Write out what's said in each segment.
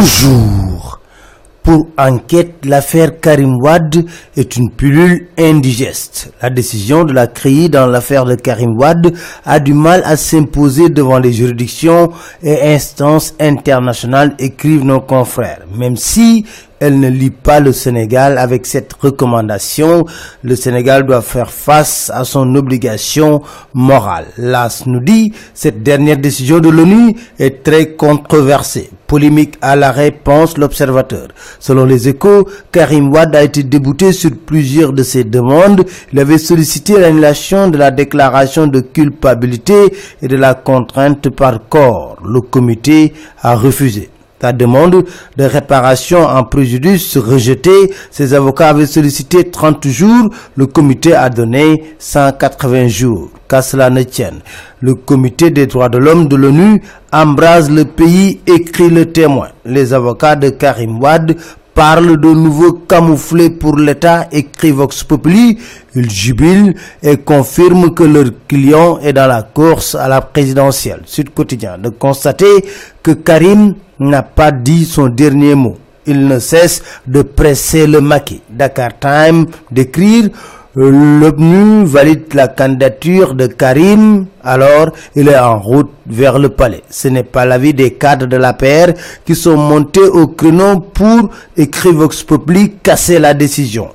Bonjour. Pour enquête, l'affaire Karim Wad est une pilule indigeste. La décision de la CRI dans l'affaire de Karim Wad a du mal à s'imposer devant les juridictions et instances internationales, écrivent nos confrères. Même si elle ne lit pas le Sénégal avec cette recommandation. Le Sénégal doit faire face à son obligation morale. L'AS nous dit, cette dernière décision de l'ONU est très controversée. Polémique à l'arrêt, pense l'observateur. Selon les échos, Karim Wad a été débouté sur plusieurs de ses demandes. Il avait sollicité l'annulation de la déclaration de culpabilité et de la contrainte par corps. Le comité a refusé. La demande de réparation en préjudice rejetée, ses avocats avaient sollicité 30 jours, le comité a donné 180 jours. Qu'à cela ne tienne, le comité des droits de l'homme de l'ONU embrase le pays, écrit le témoin. Les avocats de Karim Wad parlent de nouveaux camouflés pour l'État, écrit Vox Populi. Ils jubilent et confirment que leur client est dans la course à la présidentielle. Sud Quotidien de constater que Karim n'a pas dit son dernier mot. Il ne cesse de presser le maquis. Dakar Time d'écrire l'ONU valide la candidature de Karim, alors il est en route vers le palais. Ce n'est pas l'avis des cadres de la paire qui sont montés au créneau pour, écrire Vox Populi, casser la décision.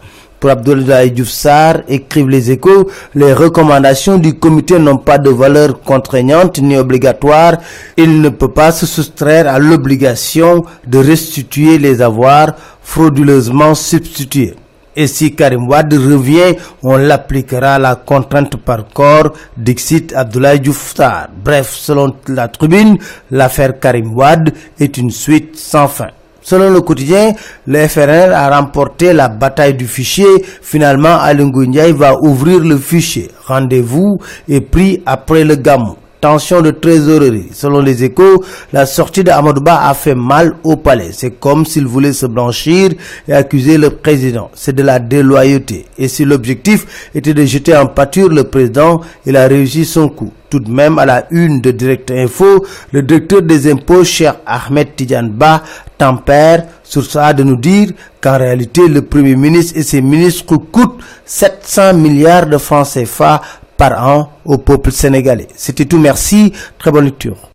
Pour Abdoulaye Diouf écrivent les échos, les recommandations du comité n'ont pas de valeur contraignante ni obligatoire. Il ne peut pas se soustraire à l'obligation de restituer les avoirs frauduleusement substitués. Et si Karim Wad revient, on l'appliquera la contrainte par corps, d'Ixit Abdoulaye Diouf Bref, selon la tribune, l'affaire Karim Wad est une suite sans fin. Selon le quotidien, le FRN a remporté la bataille du fichier. Finalement, Alungu va ouvrir le fichier. Rendez-vous est pris après le gamou tension de trésorerie. Selon les échos, la sortie de a fait mal au palais. C'est comme s'il voulait se blanchir et accuser le président. C'est de la déloyauté. Et si l'objectif était de jeter en pâture le président, il a réussi son coup. Tout de même, à la une de Direct Info, le directeur des impôts, cher Ahmed Tidjanba, tempère sur ça de nous dire qu'en réalité, le Premier ministre et ses ministres coûtent 700 milliards de francs CFA par an au peuple sénégalais. C'était tout, merci, très bonne lecture.